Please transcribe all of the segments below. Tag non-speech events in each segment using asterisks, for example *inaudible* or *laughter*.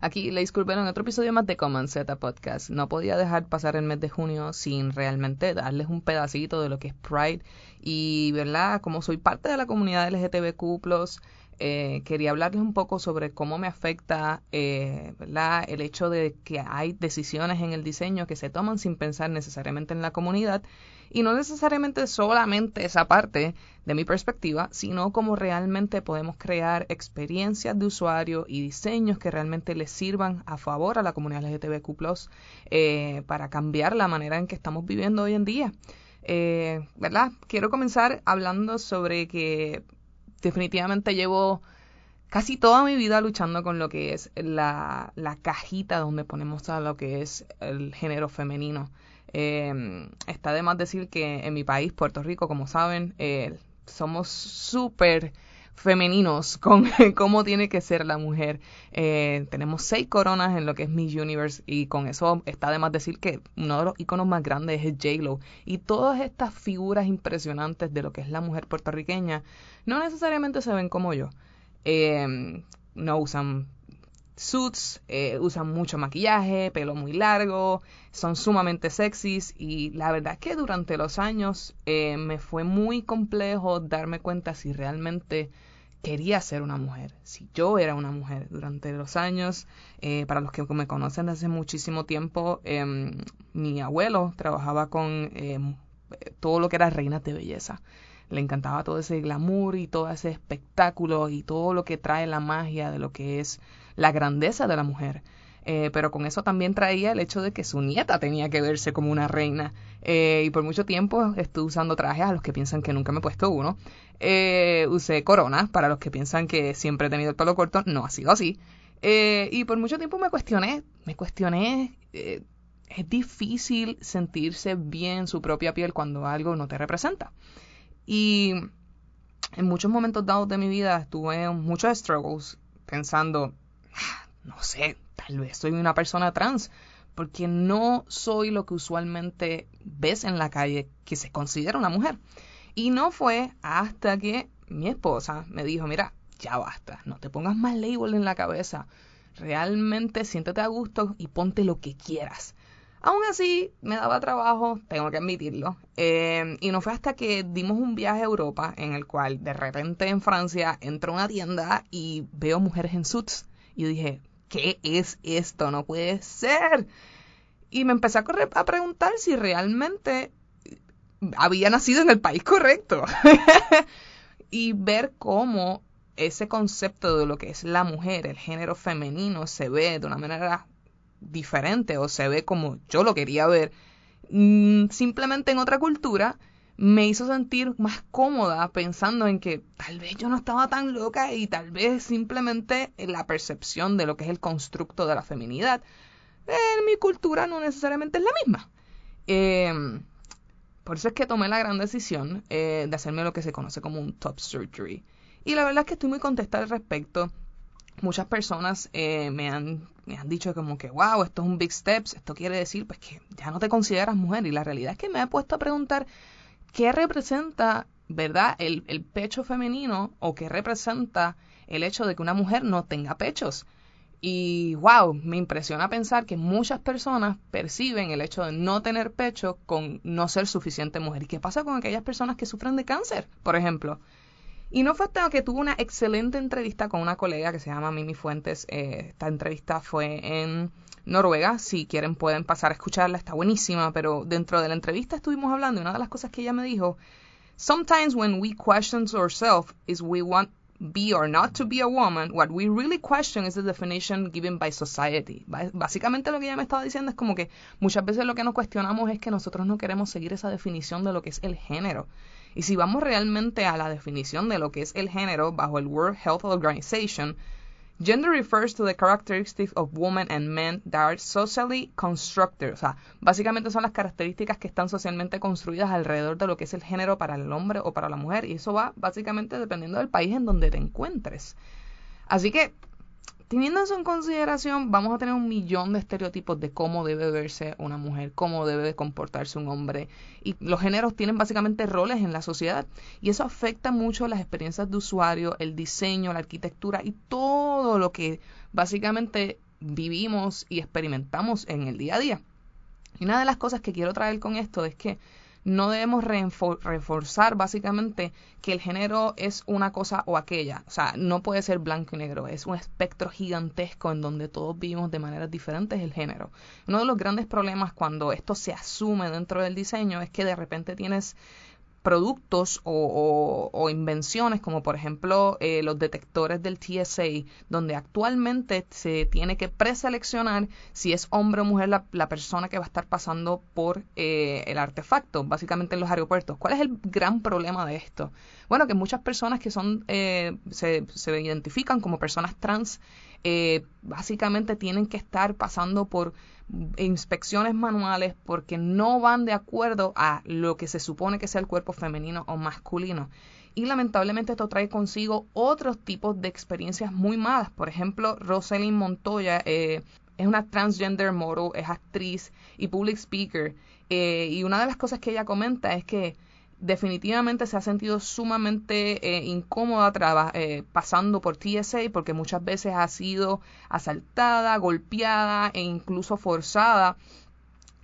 Aquí Leis Curvelo en otro episodio más de Command Z Podcast. No podía dejar pasar el mes de junio sin realmente darles un pedacito de lo que es Pride y, ¿verdad? Como soy parte de la comunidad LGTBQ+, eh, quería hablarles un poco sobre cómo me afecta eh, el hecho de que hay decisiones en el diseño que se toman sin pensar necesariamente en la comunidad y no necesariamente solamente esa parte de mi perspectiva, sino cómo realmente podemos crear experiencias de usuario y diseños que realmente les sirvan a favor a la comunidad LGTBQ eh, para cambiar la manera en que estamos viviendo hoy en día. Eh, ¿Verdad? Quiero comenzar hablando sobre que definitivamente llevo casi toda mi vida luchando con lo que es la, la cajita donde ponemos a lo que es el género femenino. Eh, está de más decir que en mi país, Puerto Rico, como saben, eh, somos súper femeninos *laughs* con cómo tiene que ser la mujer. Eh, tenemos seis coronas en lo que es Miss Universe y con eso está de más decir que uno de los iconos más grandes es J-Lo. Y todas estas figuras impresionantes de lo que es la mujer puertorriqueña no necesariamente se ven como yo. Eh, no usan suits, eh, usan mucho maquillaje, pelo muy largo, son sumamente sexys y la verdad es que durante los años eh, me fue muy complejo darme cuenta si realmente quería ser una mujer, si yo era una mujer. Durante los años, eh, para los que me conocen desde muchísimo tiempo, em, mi abuelo trabajaba con em, todo lo que era reinas de belleza. Le encantaba todo ese glamour y todo ese espectáculo y todo lo que trae la magia de lo que es la grandeza de la mujer. Eh, pero con eso también traía el hecho de que su nieta tenía que verse como una reina. Eh, y por mucho tiempo estuve usando trajes a los que piensan que nunca me he puesto uno. Eh, usé coronas para los que piensan que siempre he tenido el pelo corto. No ha sido así. y por mucho tiempo me cuestioné, me cuestioné. es difícil sentirse bien su propia piel cuando algo no te representa. Y en muchos momentos dados de mi vida estuve en muchos struggles pensando, no sé, tal vez soy una persona trans, porque no soy lo que usualmente ves en la calle que se considera una mujer. Y no fue hasta que mi esposa me dijo, mira, ya basta, no te pongas más label en la cabeza, realmente siéntete a gusto y ponte lo que quieras. Aún así, me daba trabajo, tengo que admitirlo. Eh, y no fue hasta que dimos un viaje a Europa en el cual de repente en Francia entro a una tienda y veo mujeres en suits. Y dije, ¿qué es esto? No puede ser. Y me empecé a, correr, a preguntar si realmente había nacido en el país correcto. *laughs* y ver cómo ese concepto de lo que es la mujer, el género femenino, se ve de una manera diferente o se ve como yo lo quería ver, mm, simplemente en otra cultura, me hizo sentir más cómoda pensando en que tal vez yo no estaba tan loca y tal vez simplemente la percepción de lo que es el constructo de la feminidad en mi cultura no necesariamente es la misma. Em, por eso es que tomé la gran decisión eh, de hacerme lo que se conoce como un top surgery. Y la verdad es que estoy muy contesta al respecto. Muchas personas eh, me, han, me han dicho como que, wow, esto es un big steps, esto quiere decir pues que ya no te consideras mujer. Y la realidad es que me he puesto a preguntar qué representa, ¿verdad?, el, el pecho femenino o qué representa el hecho de que una mujer no tenga pechos. Y wow, me impresiona pensar que muchas personas perciben el hecho de no tener pecho con no ser suficiente mujer. ¿Y qué pasa con aquellas personas que sufren de cáncer, por ejemplo? Y no fue que tuve una excelente entrevista con una colega que se llama Mimi Fuentes. Eh, esta entrevista fue en Noruega. Si quieren pueden pasar a escucharla, está buenísima. Pero dentro de la entrevista estuvimos hablando y una de las cosas que ella me dijo, Sometimes when we question ourselves is we want be or not to be a woman, what we really question is the definition given by society. Básicamente lo que ella me estaba diciendo es como que muchas veces lo que nos cuestionamos es que nosotros no queremos seguir esa definición de lo que es el género. Y si vamos realmente a la definición de lo que es el género bajo el World Health Organization, Gender refers to the characteristics of women and men that are socially constructed. O sea, básicamente son las características que están socialmente construidas alrededor de lo que es el género para el hombre o para la mujer. Y eso va básicamente dependiendo del país en donde te encuentres. Así que teniendo eso en consideración, vamos a tener un millón de estereotipos de cómo debe verse una mujer, cómo debe comportarse un hombre. Y los géneros tienen básicamente roles en la sociedad. Y eso afecta mucho las experiencias de usuario, el diseño, la arquitectura y todo lo que básicamente vivimos y experimentamos en el día a día. Y una de las cosas que quiero traer con esto es que no debemos reforzar básicamente que el género es una cosa o aquella. O sea, no puede ser blanco y negro. Es un espectro gigantesco en donde todos vivimos de maneras diferentes el género. Uno de los grandes problemas cuando esto se asume dentro del diseño es que de repente tienes productos o, invenciones como por ejemplo eh, los detectores del TSA donde actualmente se tiene que preseleccionar si es hombre o mujer la, persona que va a estar pasando por eh, el artefacto básicamente en los aeropuertos ¿cuál es el gran problema de esto? bueno que muchas personas que son eh, se, se identifican como personas trans básicamente tienen que estar pasando por inspecciones manuales porque no van de acuerdo a lo que se supone que sea el cuerpo femenino o masculino. Y lamentablemente esto trae consigo otros tipos de experiencias muy malas. Por ejemplo, Rosalind Montoya eh, es una transgender model, es actriz y public speaker. Eh, y una de las cosas que ella comenta es que definitivamente se ha sentido sumamente eh, incómoda eh, pasando por TSA porque muchas veces ha sido asaltada, golpeada e incluso forzada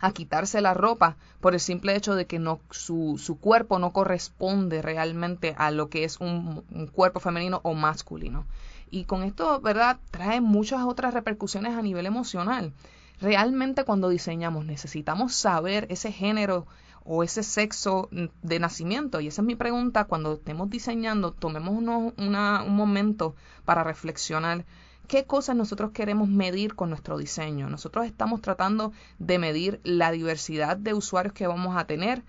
a quitarse la ropa por el simple hecho de que no, su, su cuerpo no corresponde realmente a lo que es un cuerpo femenino o masculino. Y con esto, ¿verdad? Trae muchas otras repercusiones a nivel emocional. Realmente cuando diseñamos necesitamos saber ese género o ese sexo de nacimiento? Y esa es mi pregunta. Cuando estemos diseñando, tomemos un momento para reflexionar qué cosas nosotros queremos medir con nuestro diseño. Nosotros estamos tratando de medir la diversidad de usuarios que vamos a tener,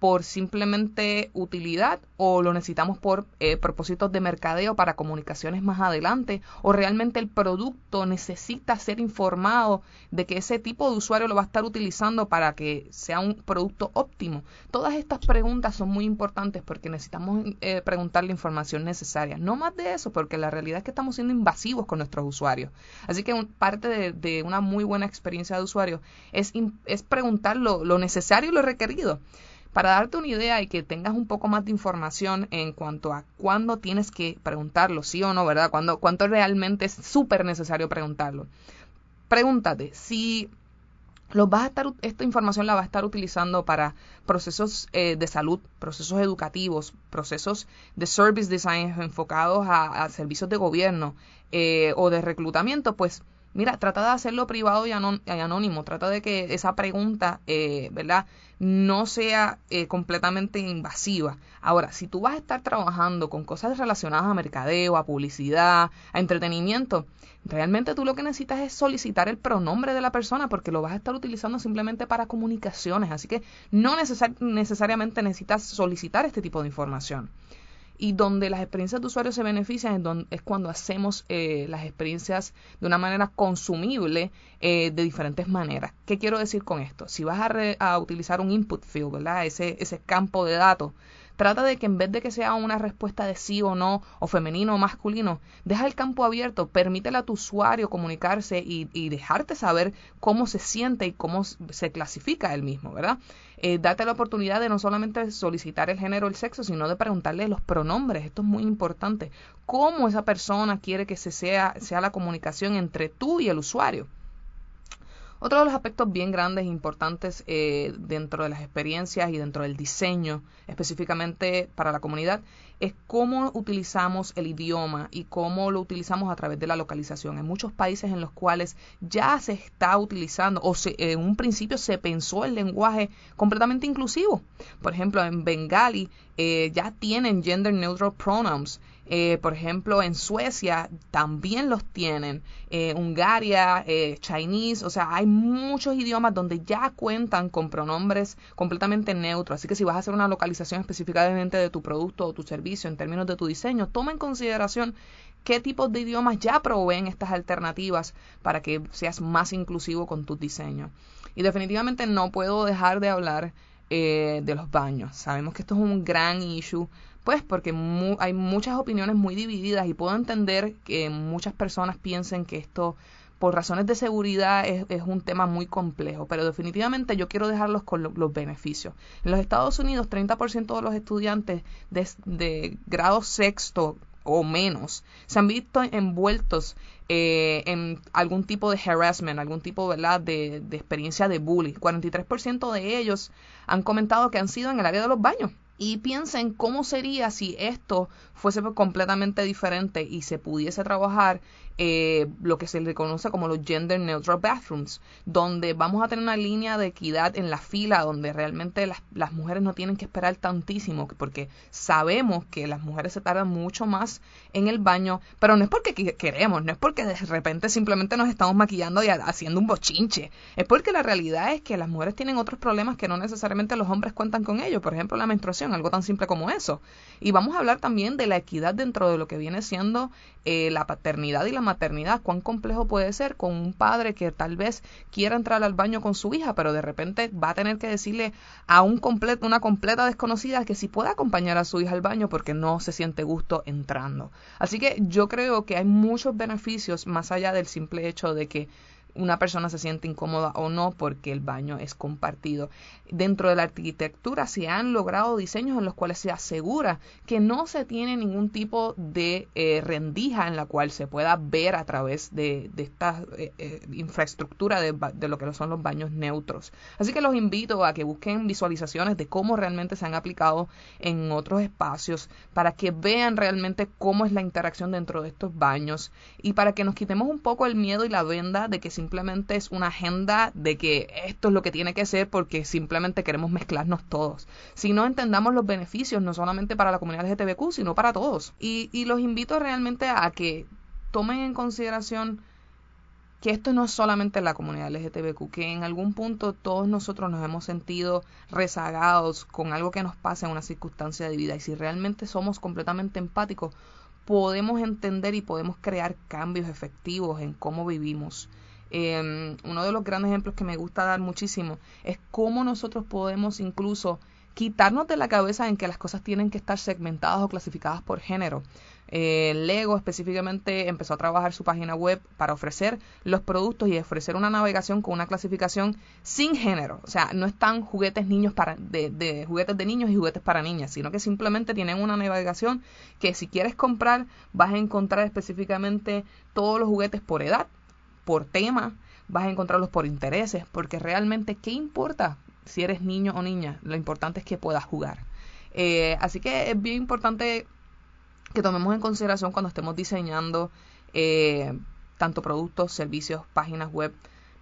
por simplemente utilidad o lo necesitamos por eh, propósitos de mercadeo para comunicaciones más adelante o realmente el producto necesita ser informado de que ese tipo de usuario lo va a estar utilizando para que sea un producto óptimo. Todas estas preguntas son muy importantes porque necesitamos eh, preguntar la información necesaria. No más de eso, porque la realidad es que estamos siendo invasivos con nuestros usuarios. Así que parte de, una muy buena experiencia de usuario es, es preguntar lo necesario y lo requerido. Para darte una idea y que tengas un poco más de información en cuanto a cuándo tienes que preguntarlo, sí o no, ¿verdad? Cuándo, cuánto realmente es súper necesario preguntarlo. Pregúntate si vas a estar, esta información la vas a estar utilizando para procesos eh, de salud, procesos educativos, procesos de service design enfocados a, servicios de gobierno eh, o de reclutamiento, pues Mira, trata de hacerlo privado y, anónimo, trata de que esa pregunta, eh, ¿verdad? No sea eh, completamente invasiva. Ahora, si tú vas a estar trabajando con cosas relacionadas a mercadeo, a publicidad, a entretenimiento, realmente tú lo que necesitas es solicitar el pronombre de la persona porque lo vas a estar utilizando simplemente para comunicaciones. Así que no necesariamente necesitas solicitar este tipo de información y donde las experiencias de usuario se benefician es, cuando hacemos eh, las experiencias de una manera consumible eh, de diferentes maneras. ¿Qué quiero decir con esto? Si vas a, a utilizar un input field, ¿verdad? Ese, ese campo de datos, Trata de que en vez de que sea una respuesta de sí o no, o femenino o masculino, deja el campo abierto, permítele a tu usuario comunicarse y, dejarte saber cómo se siente y cómo se clasifica él mismo, ¿verdad? Eh, date la oportunidad de no solamente solicitar el género o el sexo, sino de preguntarle los pronombres. Esto es muy importante. ¿Cómo esa persona quiere que se sea, sea la comunicación entre tú y el usuario? Otro de los aspectos bien grandes e importantes eh, dentro de las experiencias y dentro del diseño, específicamente para la comunidad, es cómo utilizamos el idioma y cómo lo utilizamos a través de la localización. En muchos países en los cuales ya se está utilizando o en un principio se pensó el lenguaje completamente inclusivo. Por ejemplo, en Bengali eh, ya tienen gender neutral pronouns. Eh, por ejemplo, en Suecia también los tienen. Eh, Hungaria, eh, Chinese, o sea, hay muchos idiomas donde ya cuentan con pronombres completamente neutros. Así que si vas a hacer una localización específicamente de tu producto o tu servicio en términos de tu diseño, toma en consideración qué tipos de idiomas ya proveen estas alternativas para que seas más inclusivo con tus diseños. Y definitivamente no puedo dejar de hablar eh, de los baños. Sabemos que esto es un gran issue, pues porque hay muchas opiniones muy divididas y puedo entender que muchas personas piensen que esto por razones de seguridad es, un tema muy complejo, pero definitivamente yo quiero dejarlos con los beneficios. En los Estados Unidos, 30% de los estudiantes de, de grado sexto o menos se han visto envueltos eh, en algún tipo de harassment, algún tipo ¿verdad? De, de experiencia de bullying. 43% de ellos han comentado que han sido en el área de los baños. Y piensen cómo sería si esto fuese completamente diferente y se pudiese trabajar eh, lo que se le conoce como los gender neutral bathrooms, donde vamos a tener una línea de equidad en la fila, donde realmente las, las mujeres no tienen que esperar tantísimo, porque sabemos que las mujeres se tardan mucho más en el baño, pero no es porque queremos, no es porque de repente simplemente nos estamos maquillando y haciendo un bochinche, es porque la realidad es que las mujeres tienen otros problemas que no necesariamente los hombres cuentan con ellos, por ejemplo la menstruación, algo tan simple como eso. Y vamos a hablar también de la equidad dentro de lo que viene siendo eh, la paternidad y la maternidad, cuán complejo puede ser con un padre que tal vez quiera entrar al baño con su hija, pero de repente va a tener que decirle a un una completa desconocida que si puede acompañar a su hija al baño porque no se siente gusto entrando. Así que yo creo que hay muchos beneficios más allá del simple hecho de que una persona se siente incómoda o no porque el baño es compartido. Dentro de la arquitectura se han logrado diseños en los cuales se asegura que no se tiene ningún tipo de eh, rendija en la cual se pueda ver a través de, esta eh, eh, infraestructura de, de, lo que son los baños neutros. Así que los invito a que busquen visualizaciones de cómo realmente se han aplicado en otros espacios para que vean realmente cómo es la interacción dentro de estos baños y para que nos quitemos un poco el miedo y la venda de que simplemente es una agenda de que esto es lo que tiene que ser porque simplemente queremos mezclarnos todos. Si no entendamos los beneficios, no solamente para la comunidad LGTBQ, sino para todos. Y, y los invito realmente a que tomen en consideración que esto no es solamente la comunidad LGTBQ, que en algún punto todos nosotros nos hemos sentido rezagados con algo que nos pasa en una circunstancia de vida y si realmente somos completamente empáticos, podemos entender y podemos crear cambios efectivos en cómo vivimos. Eh, uno de los grandes ejemplos que me gusta dar muchísimo es cómo nosotros podemos incluso quitarnos de la cabeza en que las cosas tienen que estar segmentadas o clasificadas por género. Eh, Lego específicamente empezó a trabajar su página web para ofrecer los productos y ofrecer una navegación con una clasificación sin género. O sea, no están juguetes niños para de, de juguetes de niños y juguetes para niñas, sino que simplemente tienen una navegación que si quieres comprar vas a encontrar específicamente todos los juguetes por edad por tema, vas a encontrarlos por intereses, porque realmente, ¿qué importa si eres niño o niña? Lo importante es que puedas jugar. Eh, así que es bien importante que tomemos en consideración cuando estemos diseñando eh, tanto productos, servicios, páginas web,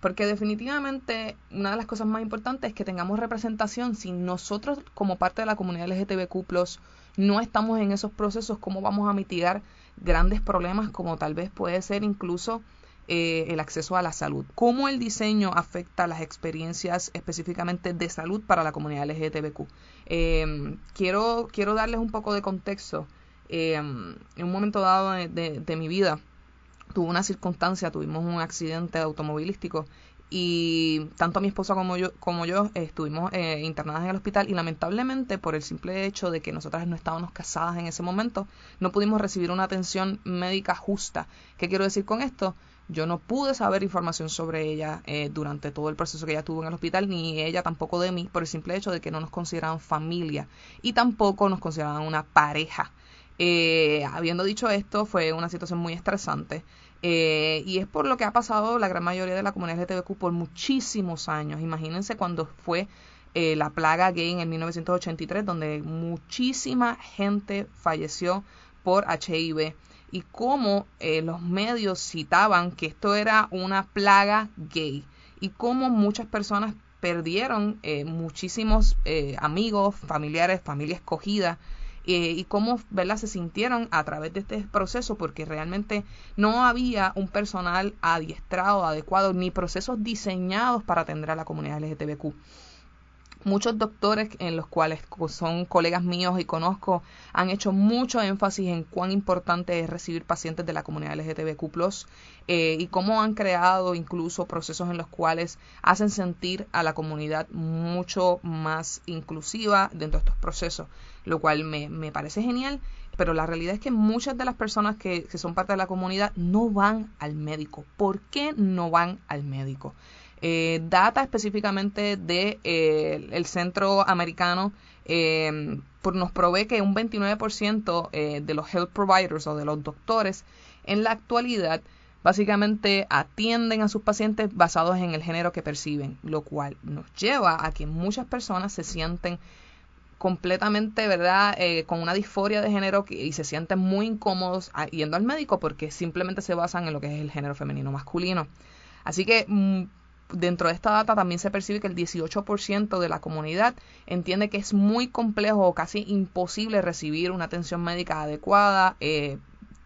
porque definitivamente una de las cosas más importantes es que tengamos representación. Si nosotros como parte de la comunidad LGTBQ no estamos en esos procesos, ¿cómo vamos a mitigar grandes problemas como tal vez puede ser incluso eh, el acceso a la salud. ¿Cómo el diseño afecta las experiencias específicamente de salud para la comunidad LGTBQ? Em, quiero, quiero darles un poco de contexto. Em, en un momento dado de, mi vida tuve una circunstancia, tuvimos un accidente automovilístico y tanto mi esposa como yo, como yo estuvimos eh, internadas en el hospital y lamentablemente por el simple hecho de que nosotras no estábamos casadas en ese momento, no pudimos recibir una atención médica justa. ¿Qué quiero decir con esto? Yo no pude saber información sobre ella eh, durante todo el proceso que ella tuvo en el hospital, ni ella tampoco de mí, por el simple hecho de que no nos consideraban familia y tampoco nos consideraban una pareja. Eh, habiendo dicho esto, fue una situación muy estresante. Eh, y es por lo que ha pasado la gran mayoría de la comunidad LGTBQ por muchísimos años. Imagínense cuando fue la plaga gay en el 1983, donde muchísima gente falleció por HIV y cómo eh, los medios citaban que esto era una plaga gay y cómo muchas personas perdieron eh, muchísimos eh, amigos, familiares, familia escogida y cómo ¿verdad? se sintieron a través de este proceso porque realmente no había un personal adiestrado, adecuado, ni procesos diseñados para atender a la comunidad LGTBQ. Muchos doctores en los cuales son colegas míos y conozco han hecho mucho énfasis en cuán importante es recibir pacientes de la comunidad LGTBQ eh, y cómo han creado incluso procesos en los cuales hacen sentir a la comunidad mucho más inclusiva dentro de estos procesos, lo cual me, me parece genial pero la realidad es que muchas de las personas que, que, son parte de la comunidad no van al médico. ¿Por qué no van al médico? Eh, data específicamente de, eh, el centro americano eh, nos provee que un 29% eh, de los health providers o de los doctores en la actualidad básicamente atienden a sus pacientes basados en el género que perciben, lo cual nos lleva a que muchas personas se sienten completamente, ¿verdad?, eh, con una disforia de género y se sienten muy incómodos yendo al médico porque simplemente se basan en lo que es el género femenino masculino. Así que mm, dentro de esta data también se percibe que el 18% de la comunidad entiende que es muy complejo o casi imposible recibir una atención médica adecuada, eh,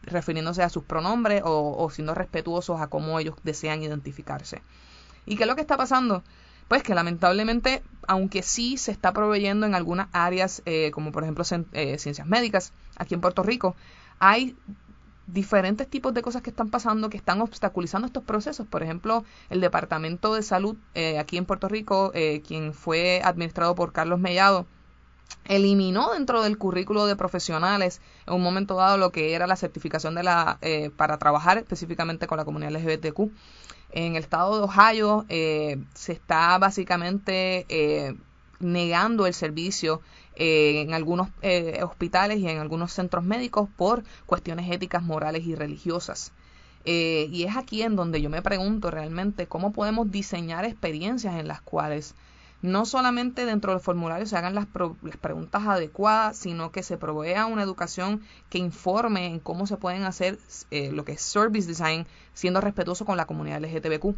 refiriéndose a sus pronombres o, siendo respetuosos a cómo ellos desean identificarse. ¿Y qué es lo que está pasando? Pues que lamentablemente, aunque sí se está proveyendo en algunas áreas, eh, como por ejemplo eh, ciencias médicas, aquí en Puerto Rico, hay diferentes tipos de cosas que están pasando que están obstaculizando estos procesos. Por ejemplo, el Departamento de Salud eh, aquí en Puerto Rico, eh, quien fue administrado por Carlos Mellado, eliminó dentro del currículo de profesionales en un momento dado lo que era la certificación de la eh, para trabajar específicamente con la comunidad LGBTQ. En el estado de Ohio se está básicamente negando el servicio eh, en algunos eh, hospitales y en algunos centros médicos por cuestiones éticas, morales y religiosas. Eh, y es aquí en donde yo me pregunto realmente cómo podemos diseñar experiencias en las cuales no solamente dentro del formulario se hagan las, las preguntas adecuadas, sino que se provea una educación que informe en cómo se pueden hacer lo que es service design, siendo respetuoso con la comunidad LGTBQ.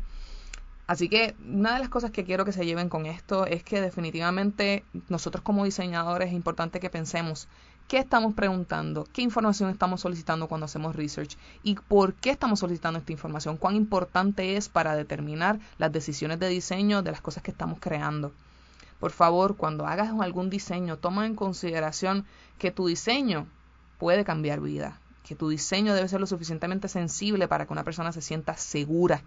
Así que una de las cosas que quiero que se lleven con esto es que definitivamente nosotros como diseñadores es importante que pensemos qué estamos preguntando, qué información estamos solicitando cuando hacemos research y por qué estamos solicitando esta información, cuán importante es para determinar las decisiones de diseño de las cosas que estamos creando. Por favor, cuando hagas algún diseño, toma en consideración que tu diseño puede cambiar vida, que tu diseño debe ser lo suficientemente sensible para que una persona se sienta segura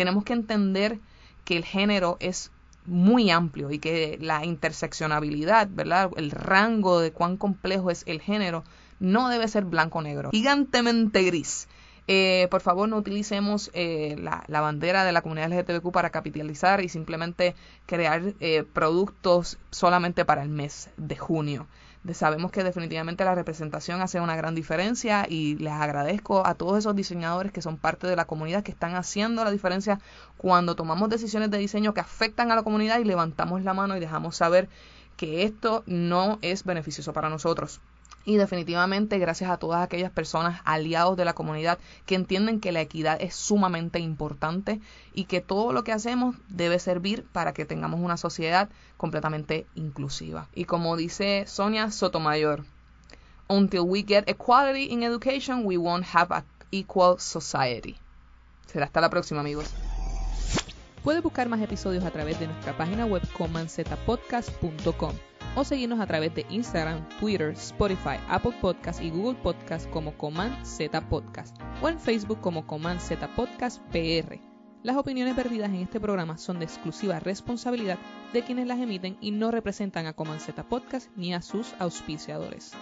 tenemos que entender que el género es muy amplio y que la interseccionabilidad, ¿verdad? El rango de cuán complejo es el género no debe ser blanco-negro, gigantemente gris. Eh, por favor, no utilicemos eh, la, bandera de la comunidad LGTBQ para capitalizar y simplemente crear eh, productos solamente para el mes de junio sabemos que definitivamente la representación hace una gran diferencia y les agradezco a todos esos diseñadores que son parte de la comunidad que están haciendo la diferencia cuando tomamos decisiones de diseño que afectan a la comunidad y levantamos la mano y dejamos saber que esto no es beneficioso para nosotros. Y definitivamente gracias a todas aquellas personas aliados de la comunidad que entienden que la equidad es sumamente importante y que todo lo que hacemos debe servir para que tengamos una sociedad completamente inclusiva. Y como dice Sonia Sotomayor, until we get equality in education, we won't have an equal society. Será hasta la próxima, amigos. Puedes buscar más episodios a través de nuestra página web comanzetapodcast.com o seguirnos a través de Instagram, Twitter, Spotify, Apple Podcast y Google Podcast como Command Z Podcast o en Facebook como Command Z Podcast PR. Las opiniones perdidas en este programa son de exclusiva responsabilidad de quienes las emiten y no representan a Command Z Podcast ni a sus auspiciadores.